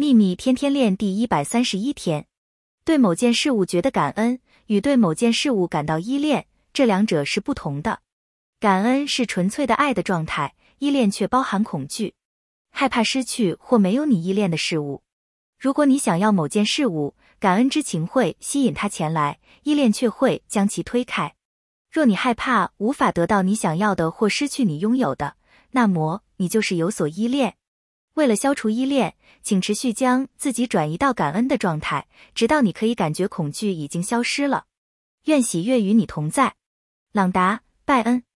秘密天天练第一百三十一天，对某件事物觉得感恩与对某件事物感到依恋，这两者是不同的。感恩是纯粹的爱的状态，依恋却包含恐惧，害怕失去或没有你依恋的事物。如果你想要某件事物，感恩之情会吸引它前来，依恋却会将其推开。若你害怕无法得到你想要的或失去你拥有的，那么你就是有所依恋。为了消除依恋，请持续将自己转移到感恩的状态，直到你可以感觉恐惧已经消失了。愿喜悦与你同在，朗达·拜恩。